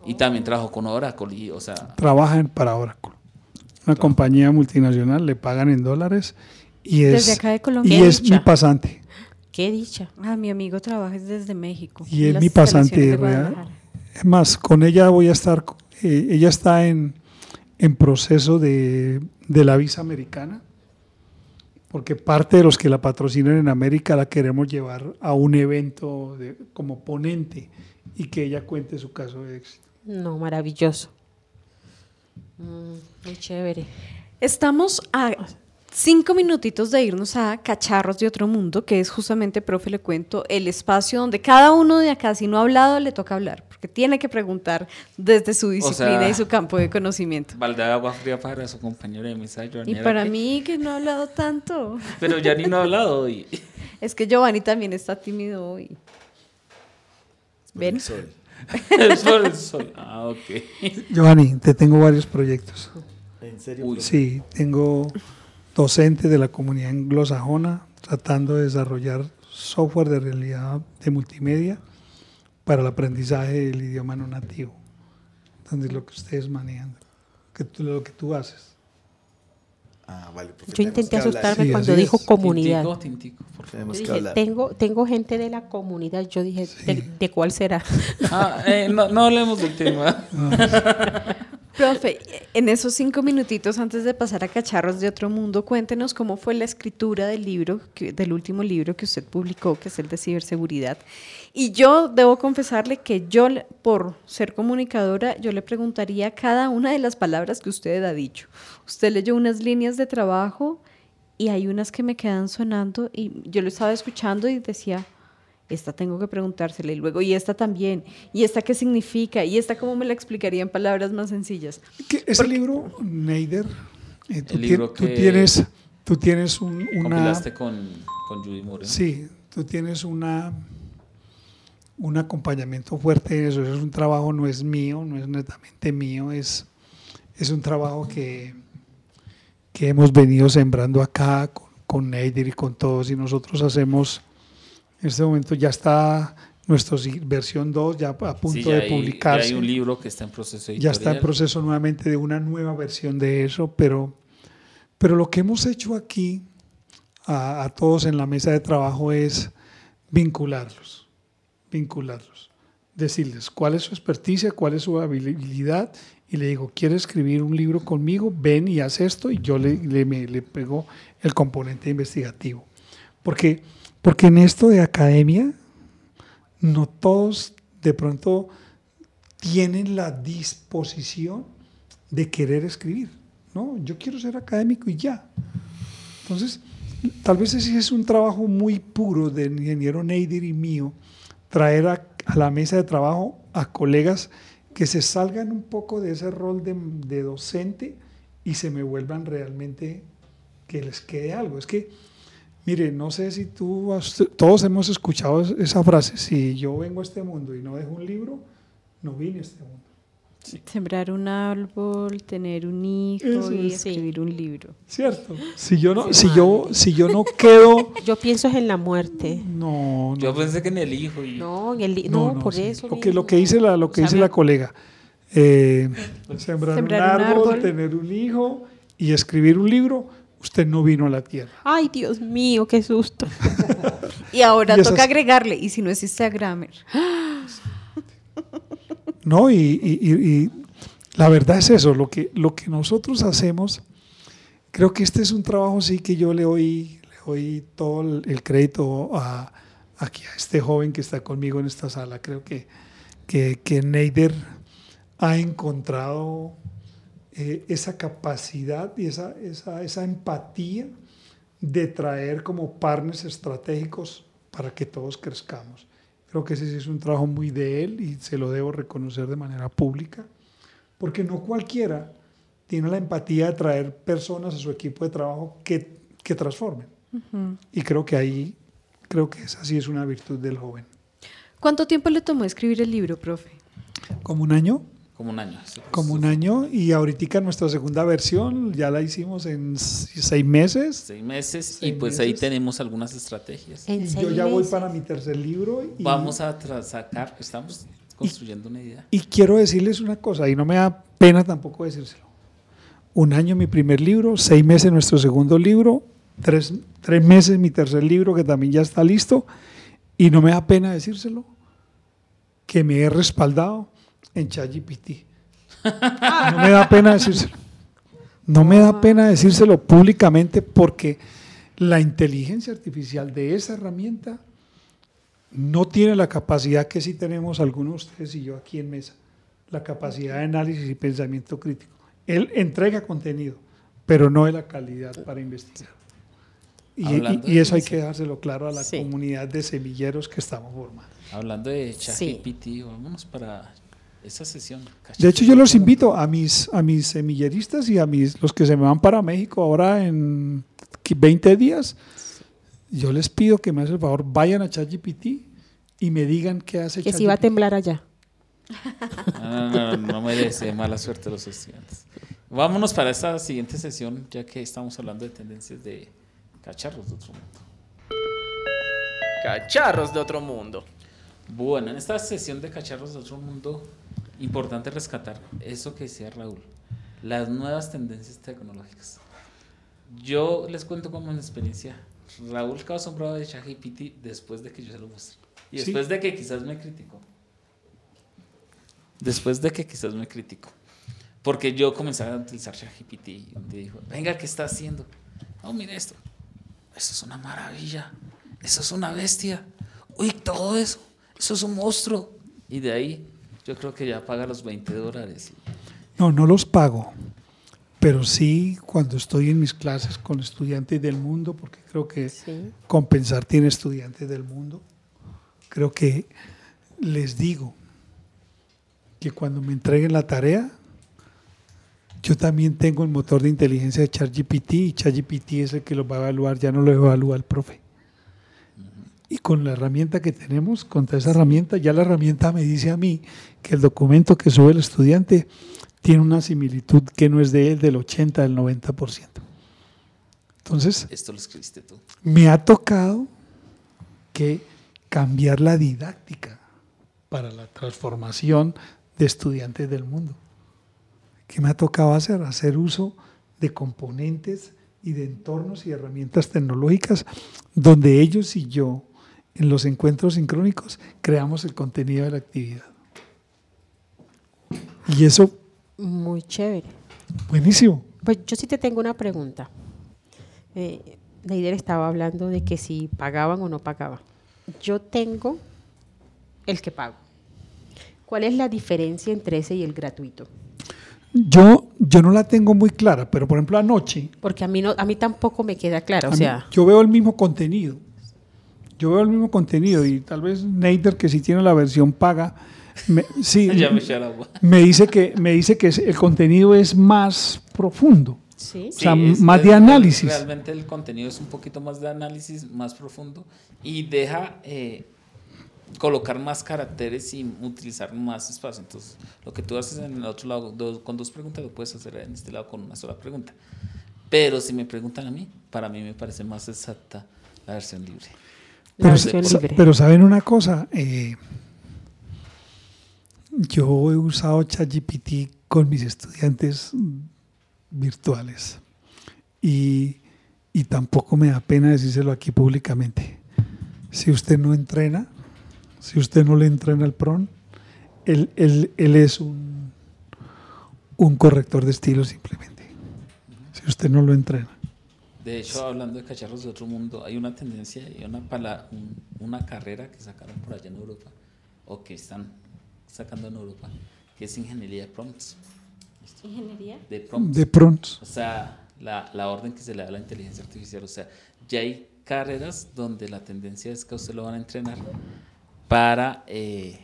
y también trabajó con Oracle y, o sea, Trabaja en, para Oracle. Una compañía multinacional, le pagan en dólares y es, Desde acá de Colombia. y es mi pasante. Qué dicha. Ah, mi amigo trabaja desde México. Y es mi pasante, real. Es más, con ella voy a estar, eh, ella está en, en proceso de, de la visa americana, porque parte de los que la patrocinan en América la queremos llevar a un evento de- como ponente y que ella cuente su caso de éxito. No, maravilloso. Mm, muy chévere. Estamos a cinco minutitos de irnos a Cacharros de Otro Mundo, que es justamente, profe, le cuento, el espacio donde cada uno de acá, si no ha hablado, le toca hablar, porque tiene que preguntar desde su disciplina sea, y su campo de conocimiento. balde de agua fría para su compañero de mesa, Y para mí, que no ha hablado tanto, Pero ya ni no ha hablado (laughs) hoy. es que Giovanni también está tímido hoy. ¿Ven? (laughs) es por el (laughs) sol. Ah, ok. Giovanni, te tengo varios proyectos. ¿En serio? Uy. Sí, tengo docentes de la comunidad anglosajona tratando de desarrollar software de realidad de multimedia para el aprendizaje del idioma no nativo, donde es lo que ustedes manejan, que tú- lo que tú haces. Ah, vale, Yo intenté asustarme Sí, cuando dijo es. comunidad. Tintico, tintico, por favor. Tenemos Yo dije, tengo, tengo gente de la comunidad. Yo dije, ¿de, de cuál será? Ah, eh, no, no hablemos del tema. (laughs) Profe, en esos cinco minutitos antes de pasar a Cacharros de Otro Mundo, cuéntenos cómo fue la escritura del libro, del último libro que usted publicó, que es el de ciberseguridad. Y yo debo confesarle que yo, por ser comunicadora, yo le preguntaría cada una de las palabras que usted ha dicho. Usted leyó unas líneas de trabajo y hay unas que me quedan sonando y yo lo estaba escuchando y decía, esta tengo que preguntársela y luego, y esta también, y esta qué significa, y esta cómo me la explicaría en palabras más sencillas. Que ese libro, Neider, eh, tú, libro tú tienes, tú tienes un- una... Compilaste con, con Judy Moreno. Sí, tú tienes una un acompañamiento fuerte en eso. Eso es un trabajo, no es mío, no es netamente mío, es, es un trabajo que, que hemos venido sembrando acá con, con Neider y con todos. Y nosotros hacemos, en este momento ya está nuestra si- versión 2 ya a punto Sí, ya de hay- publicarse. Ya hay un libro que está en proceso Ya está en editorial. proceso nuevamente de una nueva versión de eso, pero, pero lo que hemos hecho aquí a, a todos en la mesa de trabajo es vincularlos, vincularlos, decirles cuál es su experticia, cuál es su habilidad y le digo, ¿quieres escribir un libro conmigo? Ven y haz esto y yo le, le, me- le pego el componente investigativo. Porque, porque en esto de academia, no todos de pronto tienen la disposición de querer escribir. No, yo quiero ser académico y ya. Entonces, tal vez ese es un trabajo muy puro del ingeniero Neider y mío, traer a, la mesa de trabajo a colegas que se salgan un poco de ese rol de docente y se me vuelvan realmente que les quede algo. Es que, mire, no sé si tú, has- todos hemos escuchado es- esa frase, si yo vengo a este mundo y no dejo un libro, no vine a este mundo. Sembrar un árbol, tener un hijo Eso y es, sí. escribir un libro. ¿Cierto? Si yo no, si yo, si yo no quedo, Yo pienso es en la muerte. no, no. Yo pensé que en el hijo. Y... No, en el li- no, por sí. eso. Lo que, lo que dice la, lo que O sea, dice me- la colega. eh, sembrar, Sembrar un, un árbol, árbol. tener un hijo y escribir un libro, usted no vino a la tierra. Ay, Dios mío, qué susto. (laughs) Y ahora Y esas- toca agregarle, y si no existe Grammer. (laughs) ¿no? Y, y- y- la verdad es eso, lo que, lo que nosotros hacemos, creo que este es un trabajo sí que yo le doy, le doy todo el, el crédito a, aquí a este joven que está conmigo en esta sala. Creo que, que, que Neider ha encontrado eh, esa capacidad y esa, esa, esa empatía de traer como partners estratégicos para que todos crezcamos. Creo que ese sí es un trabajo muy de él y se lo debo reconocer de manera pública, porque no cualquiera tiene la empatía de traer personas a su equipo de trabajo que, que transformen. Y creo que ahí, creo que esa sí es una virtud del joven. ¿Cuánto tiempo le tomó escribir el libro, profe? Como un año, Como un año. sí, pues, como un año, y ahorita nuestra segunda versión ya la hicimos en seis meses. Seis meses. y pues ahí tenemos algunas estrategias. En Y seis yo ya voy para mi tercer libro. Y, Vamos a sacar, estamos construyendo una idea. Y quiero decirles una cosa, y no me da pena tampoco decírselo. Un año mi primer libro, seis meses nuestro segundo libro, tres, tres meses mi tercer libro que también ya está listo, y no me da pena decírselo, que me he respaldado en ChatGPT. (laughs) No me da pena decírselo. No me da pena decírselo públicamente porque la inteligencia artificial de esa herramienta no tiene la capacidad que sí tenemos algunos de ustedes y yo aquí en mesa, la capacidad de análisis y pensamiento crítico. Él entrega contenido, pero no de la calidad para investigar. Y, eso hay que dárselo claro a la Sí. comunidad de semilleros que estamos formando. Hablando de Sí. ChatGPT, vámonos para esa sesión. De hecho, yo los invito a mis, a mis semilleristas y a mis, los que se me van para México ahora en 20 días. Yo les pido que me hacen el favor, vayan a ChatGPT y me digan qué hace Que si va a temblar allá. No, no, no, no merece mala suerte los estudiantes. Vámonos para esta siguiente sesión, ya que estamos hablando de tendencias de cacharros de otro mundo. Cacharros de otro mundo. Bueno, en esta sesión de cacharros de otro mundo, importante rescatar eso que decía Raúl, las nuevas tendencias tecnológicas. Yo les cuento como en experiencia, Raúl quedó asombrado de ChatGPT después de que yo se lo mostré. Y Sí. después de que quizás me criticó. Después de que quizás me criticó. Porque yo comencé a utilizar ChatGPT y me dijo, venga, ¿qué está haciendo? No, mire esto. Eso es una maravilla. Eso es una bestia. Uy, todo eso. Eso es un monstruo. Y de ahí yo creo que ya paga los 20 dólares. No, no los pago, pero sí cuando estoy en mis clases con estudiantes del mundo, porque creo que Sí. compensar tiene estudiantes del mundo, creo que les digo que cuando me entreguen la tarea, yo también tengo el motor de inteligencia de ChatGPT y ChatGPT es el que lo va a evaluar, ya no lo evalúa el profe. Y con la herramienta que tenemos, contra esa herramienta, ya la herramienta me dice a mí que el documento que sube el estudiante tiene una similitud que no es de él del 80, del 90%. Entonces, Esto lo escribiste tú. me ha tocado que cambiar la didáctica para la transformación de estudiantes del mundo. ¿Qué me ha tocado hacer? Hacer uso de componentes y de entornos y herramientas tecnológicas donde ellos y yo, en los encuentros sincrónicos, creamos el contenido de la actividad. Y eso, Muy chévere. buenísimo. Pues yo sí te tengo una pregunta. Eh, Neider estaba hablando de que si pagaban o no pagaban. Yo tengo el que pago. ¿Cuál es la diferencia entre ese y el gratuito? Yo, yo no la tengo muy clara, pero por ejemplo anoche, Porque a mí, no, a mí tampoco me queda claro. A O mí- sea, yo veo el mismo contenido. Yo veo el mismo contenido y tal vez Neider, que si tiene la versión paga, me, (laughs) sí, me dice que, me dice que el contenido es más profundo. sí. O sea, es- más de análisis. Realmente el contenido es un poquito más de análisis, más profundo y deja eh, colocar más caracteres y utilizar más espacio. Entonces, lo que tú haces en el otro lado dos- con dos preguntas lo puedes hacer en este lado con una sola pregunta. Pero si me preguntan a mí, para mí me parece más exacta la versión libre. Pero, libre. saben una cosa, Eh, yo he usado ChatGPT con mis estudiantes virtuales y, y tampoco me da pena decírselo aquí públicamente. Si usted no entrena, si usted no le entrena al PRON, él, él- él es un, un corrector de estilo simplemente. Si usted no lo entrena. De hecho, hablando de cacharros de otro mundo, hay una tendencia y una, pala- un- una carrera que sacaron por allá en Europa, o que están sacando en Europa, que es ingeniería de prompts. ¿Ingeniería? De prompts. De prompts. O sea, la, la orden que se le da a la inteligencia artificial. O sea, ya hay carreras donde la tendencia es que usted lo van a entrenar para eh,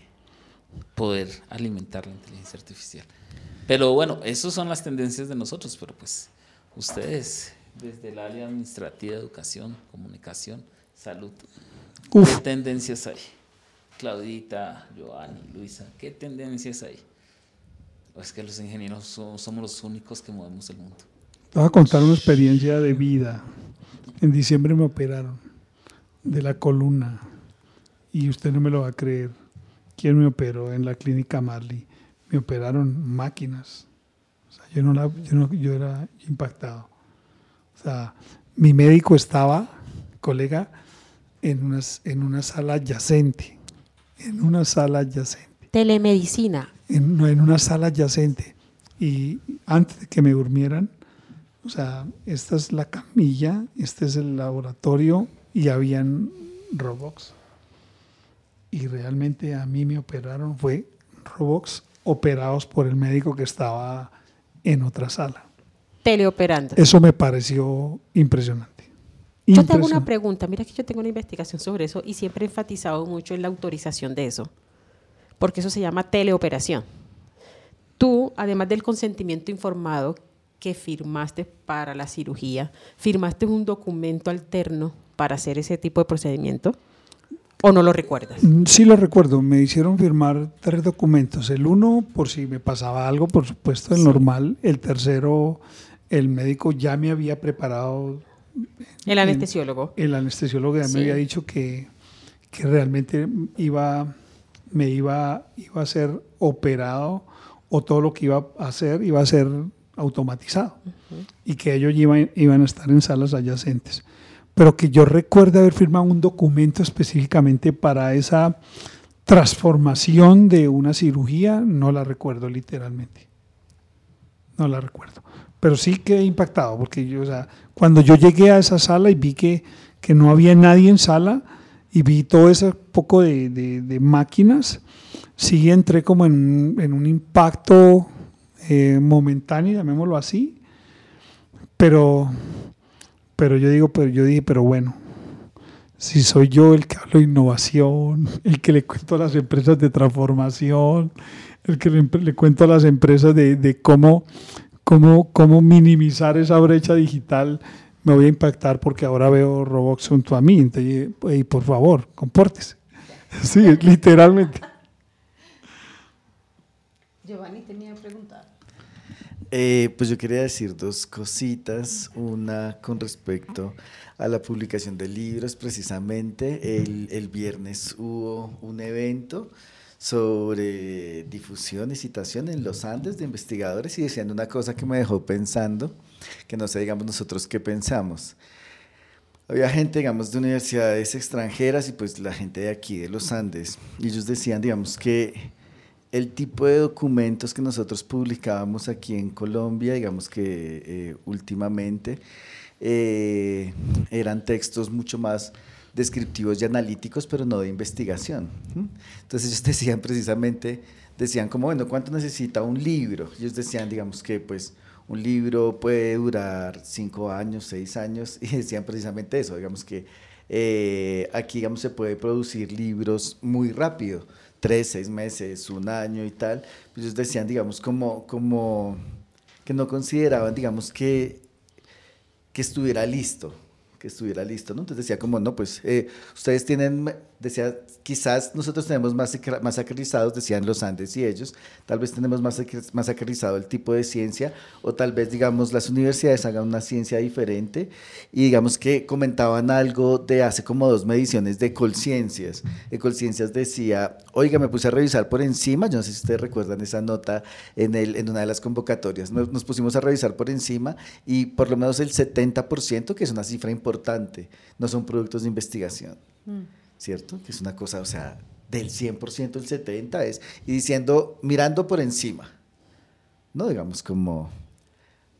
poder alimentar la inteligencia artificial. Pero bueno, esas son las tendencias de nosotros, pero pues ustedes, desde el área administrativa, educación, comunicación, salud, Uf, ¿qué tendencias hay? Claudita, Joanny, Luisa, ¿qué tendencias hay? Es que los ingenieros so- somos los únicos que movemos el mundo. Te voy a contar una experiencia de vida. En diciembre me operaron de la columna y usted no me lo va a creer. ¿Quién me operó en la clínica Marley? Me operaron máquinas. O sea, yo, no la- yo, no- yo era impactado. O sea, mi médico estaba, colega, en, unas, en una sala adyacente. En una sala adyacente Telemedicina. en, no, en una sala adyacente. Y antes de que me durmieran, o sea, esta es la camilla, este es el laboratorio y habían robots. Y realmente a mí me operaron, fue robots operados por el médico que estaba en otra sala. Teleoperando. Eso me pareció impresionante. Yo te hago una pregunta. Mira que yo tengo una investigación sobre eso y siempre he enfatizado mucho en la autorización de eso. Porque eso se llama teleoperación. Tú, además del consentimiento informado que firmaste para la cirugía, firmaste un documento alterno para hacer ese tipo de procedimiento. ¿O no lo recuerdas? Mm, Sí lo recuerdo, me hicieron firmar tres documentos. El uno, por si me pasaba algo, por supuesto, el normal. El tercero, el médico ya me había preparado, El anestesiólogo. el anestesiólogo ya Sí. me había dicho que, que realmente iba, me iba, iba a ser operado o todo lo que iba a hacer iba a ser automatizado y que ellos iban, iban a estar en salas adyacentes. Pero que yo recuerdo haber firmado un documento específicamente para esa transformación de una cirugía, no la recuerdo literalmente. No la recuerdo. Pero sí quedé impactado, porque yo, o sea, cuando yo llegué a esa sala y vi que, que no había nadie en sala y vi todo ese poco de, de- máquinas, sí entré como en, un- en un impacto eh, momentáneo, llamémoslo así, pero, pero yo digo, pero yo dije, pero bueno, si soy yo el que hablo de innovación, (laughs) el que le cuento a las empresas de transformación, el que le, le cuento a las empresas de, de cómo, cómo, cómo minimizar esa brecha digital, me voy a impactar porque ahora veo robots junto a mí. Entonces, "Ey, por favor, compórtese. (laughs) Sí, literalmente. Giovanni tenía preguntar. Eh, pues yo quería decir dos cositas. Una con respecto a la publicación de libros, precisamente. El, el viernes hubo un evento sobre difusión y citación en los Andes de investigadores y decían una cosa que me dejó pensando, que no sé, digamos, nosotros qué pensamos. Había gente, digamos, de universidades extranjeras y pues la gente de aquí, de los Andes, y ellos decían, digamos, que el tipo de documentos que nosotros publicábamos aquí en Colombia, digamos que eh, últimamente, eh, eran textos mucho más descriptivos y analíticos, pero no de investigación. Entonces ellos (laughs) decían precisamente, decían como, bueno, ¿cuánto necesita un libro? Ellos decían, digamos que pues un libro puede durar cinco años, seis años, (laughs) y decían precisamente eso, digamos que eh, aquí, digamos, se puede producir libros muy rápido, tres, seis meses, un año y tal. Ellos decían, digamos, como, como que no consideraban, digamos, que, que estuviera listo, que estuviera listo, ¿no? Entonces decía como, no, pues eh, ustedes tienen, decía, quizás nosotros tenemos más masacrizados, decían los Andes y ellos, tal vez tenemos más masacrizado el tipo de ciencia, o tal vez, digamos, las universidades hagan una ciencia diferente, y digamos que comentaban algo de hace como dos mediciones de Colciencias. Colciencias decía, oiga, me puse a revisar por encima, yo no sé si ustedes recuerdan esa nota en, el, en una de las convocatorias, nos, nos pusimos a revisar por encima, y por lo menos el 70%, que es una cifra importante, no son productos de investigación. ¿Cierto? Que es una cosa, o sea, del 100% el 70% es, y diciendo, mirando por encima, ¿no? Digamos como,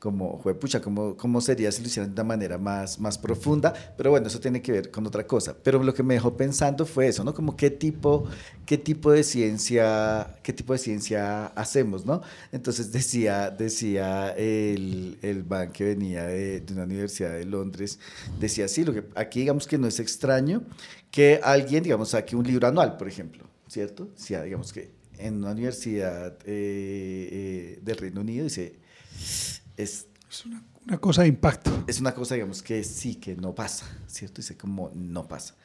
como, juepucha, como, cómo sería si lo hicieran de una manera más, más profunda, pero bueno, eso tiene que ver con otra cosa. Pero lo que me dejó pensando fue eso, ¿no? Como qué tipo, qué tipo de ciencia, qué tipo de ciencia hacemos, ¿no? Entonces decía, decía el, el man que venía de, una universidad de Londres, decía, sí, lo que aquí digamos que no es extraño que alguien, digamos, saque un libro anual, por ejemplo, ¿cierto? Sea, digamos que en una universidad eh, eh, del Reino Unido dice, es, Es una, una cosa de impacto. es una cosa, digamos, que sí, que no pasa, ¿cierto? Dice como no pasa.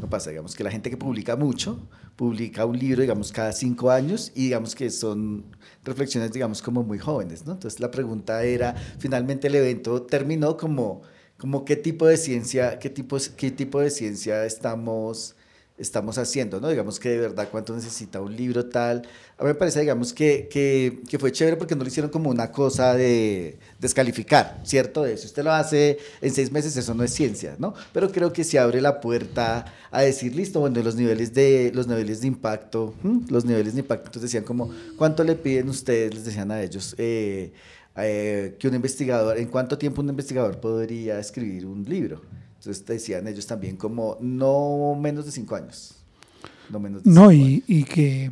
No pasa, digamos, que la gente que publica mucho, publica un libro, digamos, cada cinco años y digamos que son reflexiones, digamos, como muy jóvenes, ¿no? Entonces la pregunta era, finalmente el evento terminó como, como qué tipo de ciencia, qué tipo, qué tipo de ciencia estamos estamos haciendo, ¿no? Digamos que de verdad cuánto necesita un libro tal. A mí me parece, digamos, que, que, que fue chévere porque no lo hicieron como una cosa de descalificar, ¿cierto? De si usted lo hace en seis meses, eso no es ciencia, ¿no? Pero creo que se abre la puerta a decir, listo, bueno, los niveles de, los niveles de impacto, los niveles de impacto, entonces decían como, ¿cuánto le piden ustedes? Les decían a ellos, eh, eh, que un investigador, ¿en cuánto tiempo un investigador podría escribir un libro? Entonces decían ellos también como no menos de cinco años. No, menos de No, cinco y, y que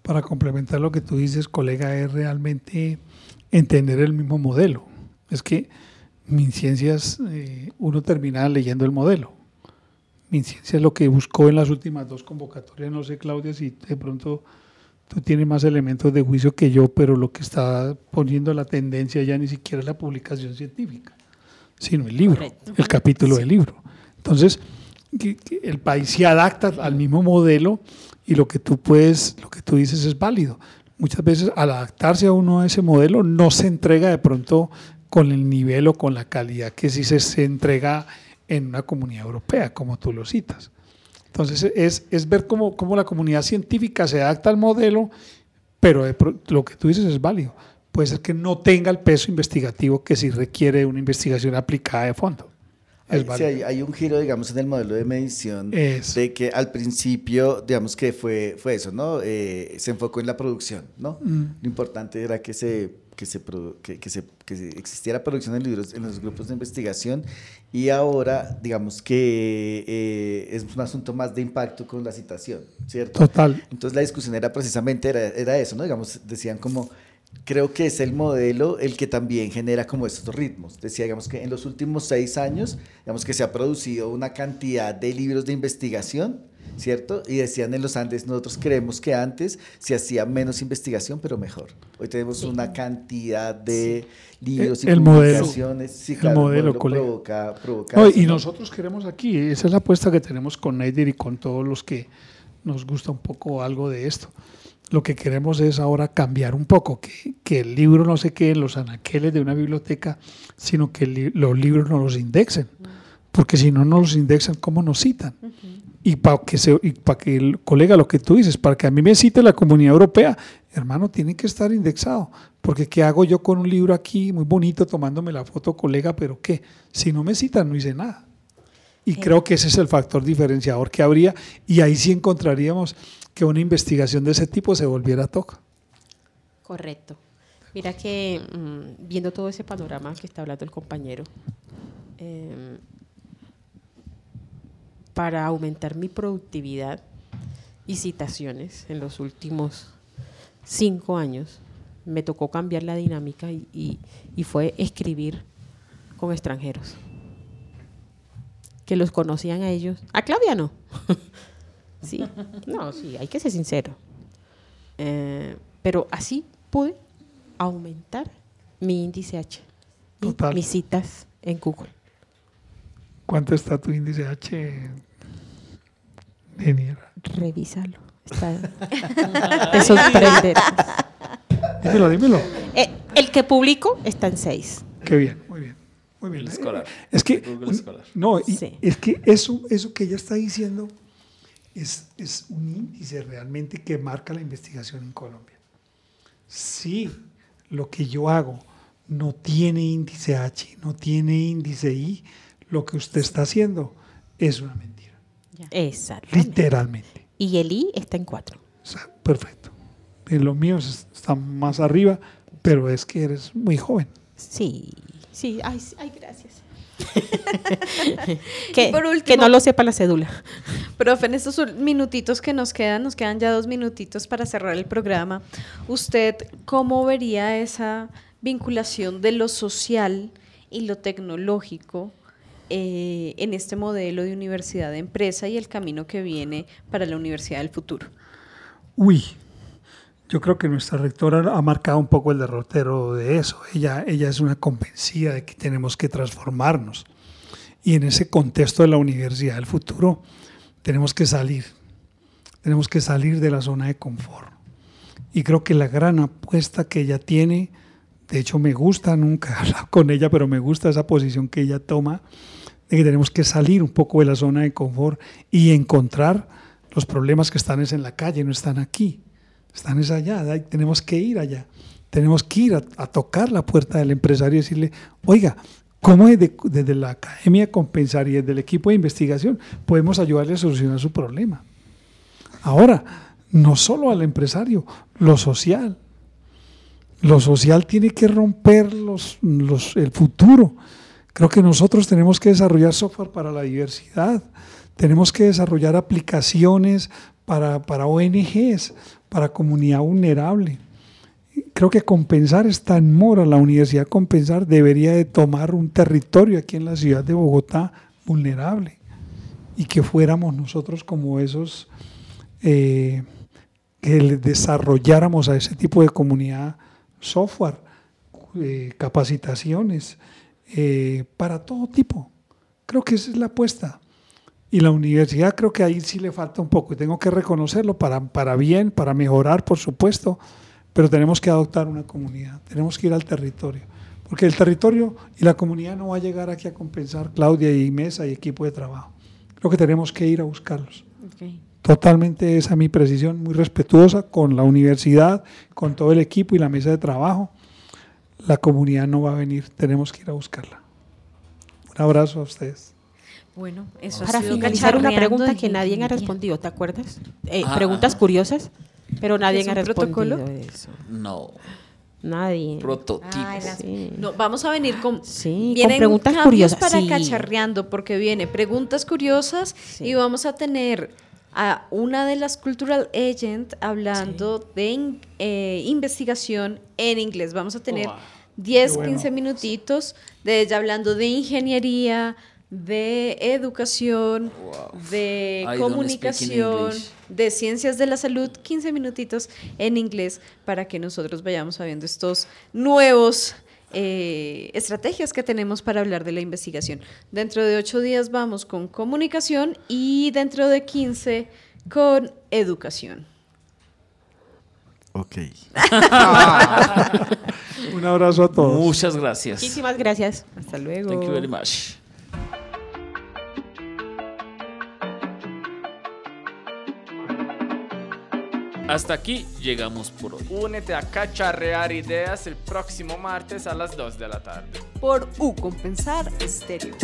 para complementar lo que tú dices, colega, es realmente entender el mismo modelo. Es que MinCiencias, eh, uno termina leyendo el modelo. MinCiencias lo que buscó en las últimas dos convocatorias, no sé, Claudia, si de pronto tú tienes más elementos de juicio que yo, pero lo que está poniendo la tendencia ya ni siquiera es la publicación científica, sino el libro, Correcto. el capítulo del libro. Entonces, el país se adapta al mismo modelo y lo que tú puedes, lo que tú dices es válido. Muchas veces al adaptarse a uno a ese modelo no se entrega de pronto con el nivel o con la calidad que sí se, se entrega en una comunidad europea, como tú lo citas. Entonces es, es ver cómo, cómo la comunidad científica se adapta al modelo, pero lo que tú dices es válido. Puede ser que no tenga el peso investigativo que sí requiere una investigación aplicada de fondo. Sí, hay, hay un giro, digamos, en el modelo de medición Es. de que al principio, digamos que fue, fue eso, ¿no? Eh, se enfocó en la producción, ¿no? Mm. Lo importante era que se, que, se, que, que se, que se- existiera producción de libros en los grupos de investigación y ahora, digamos que eh, es un asunto más de impacto con la citación, ¿cierto? Total. Entonces la discusión era precisamente era, era eso, ¿no? Digamos, decían como, creo que es el modelo el que también genera como estos ritmos. Decía, digamos que en los últimos seis años, digamos que se ha producido una cantidad de libros de investigación, ¿cierto? Y decían en los Andes, nosotros creemos que antes se hacía menos investigación, pero mejor. Hoy tenemos una cantidad de libros y El modelo. publicaciones. El modelo, colega. provoca, provoca No, eso, y ¿no? nosotros queremos aquí, esa es la apuesta que tenemos con Neider y con todos los que nos gusta un poco algo de esto. Lo que queremos es ahora cambiar un poco, que, que el libro no se quede en los anaqueles de una biblioteca, sino que li- los libros no los indexen, porque si no nos los indexan, ¿cómo nos citan? Y para que, se, y pa' que el colega, lo que tú dices, para que a mí me cite la comunidad europea, hermano, tiene que estar indexado. Porque ¿qué hago yo con un libro aquí muy bonito tomándome la foto, colega? Pero ¿qué? Si no me citan, no hice nada. Y creo que ese es el factor diferenciador que habría. Y ahí sí encontraríamos que una investigación de ese tipo se volviera toca. Correcto. Mira que mm, viendo todo ese panorama que está hablando el compañero, em, para aumentar mi productividad y citaciones en los últimos cinco años, me tocó cambiar la dinámica y fue escribir con extranjeros, que los conocían a ellos. A Claudia no. (laughs) sí, (laughs) no, sí, hay que ser sincero. Eh, pero así pude aumentar mi índice H y Total. mis citas en Google. ¿Cuánto está tu índice H? Denier? Revísalo. Está- (laughs) te sorprenderás. Dímelo, dímelo. Eh, el que publico está en 6. Qué bien, muy bien. Muy bien. El escolar. Es que, Google Scholar. no, y Sí. es que eso, eso que ella está diciendo es, es un índice realmente que marca la investigación en Colombia. Si lo que yo hago no tiene índice H, no tiene índice I, lo que usted está haciendo es una mentira. Exactamente. Literalmente. Y el I está en 4. O sea, perfecto. Y lo mío es- está más arriba, pero es que eres muy joven. Sí, sí. Ay, sí, ay, gracias. (laughs) que, por que último- no lo sepa la cédula. Profe, en estos minutitos que nos quedan, nos quedan ya dos minutitos para cerrar el programa. ¿Usted cómo vería esa vinculación de lo social y lo tecnológico eh, en este modelo de universidad de empresa y el camino que viene para la universidad del futuro? Uy, yo creo que nuestra rectora ha marcado un poco el derrotero de eso. Ella, ella es una convencida de que tenemos que transformarnos. Y en ese contexto de la universidad del futuro, tenemos que salir. Tenemos que salir de la zona de confort. Y creo que la gran apuesta que ella tiene, de hecho me gusta, nunca he hablado con ella, pero me gusta esa posición que ella toma, de que tenemos que salir un poco de la zona de confort y encontrar los problemas que están es en la calle, no están aquí, están es allá, tenemos que ir allá, tenemos que ir a, a tocar la puerta del empresario y decirle, oiga, ¿cómo desde, desde la academia compensar y desde el equipo de investigación podemos ayudarle a solucionar su problema? Ahora, no solo al empresario, lo social. Lo social tiene que romper los, los- el futuro. Creo que nosotros tenemos que desarrollar software para la diversidad, tenemos que desarrollar aplicaciones para, para ONGs, para comunidad vulnerable. Creo que Compensar está en mora. La Universidad Compensar debería de tomar un territorio aquí en la ciudad de Bogotá vulnerable y que fuéramos nosotros como esos eh, que desarrolláramos a ese tipo de comunidad software, eh, capacitaciones, eh, para todo tipo. Creo que esa es la apuesta. Y la universidad creo que ahí sí le falta un poco y tengo que reconocerlo para, para bien, para mejorar, por supuesto, pero tenemos que adoptar una comunidad, tenemos que ir al territorio, porque el territorio y la comunidad no va a llegar aquí a compensar Claudia y Mesa y equipo de trabajo. Creo que tenemos que ir a buscarlos. Totalmente esa es mi precisión, muy respetuosa con la universidad, con todo el equipo y la mesa de trabajo. La comunidad no va a venir, tenemos que ir a buscarla. Un abrazo a ustedes. Bueno, eso Para ha sido finalizar, una pregunta que nadie ha respondido, ¿te acuerdas? Eh, Ah, preguntas ah. curiosas, pero nadie ¿Es ha respondido protocolo? eso. No. Nadie. Prototipo. Ay, las- Sí. No, vamos a venir con, Sí, con vienen preguntas curiosas, para sí. cacharreando, porque viene preguntas curiosas Sí. y vamos a tener a una de las cultural agent hablando de in- eh, investigación en inglés. Vamos a tener Wow, 10, qué bueno. 15 minutitos de ella hablando de ingeniería, de educación, de I comunicación, de ciencias de la salud, 15 minutitos en inglés para que nosotros vayamos sabiendo estos nuevos eh, estrategias que tenemos para hablar de la investigación. Dentro de ocho días vamos con comunicación y dentro de 15 con educación. Ok. (laughs) Un abrazo a todos. Muchas gracias. Muchísimas gracias. Hasta luego. Thank you very much. Hasta aquí llegamos por hoy. Únete a cacharrear ideas el próximo martes a las 2 de la tarde. Por U Compensar Estéreo.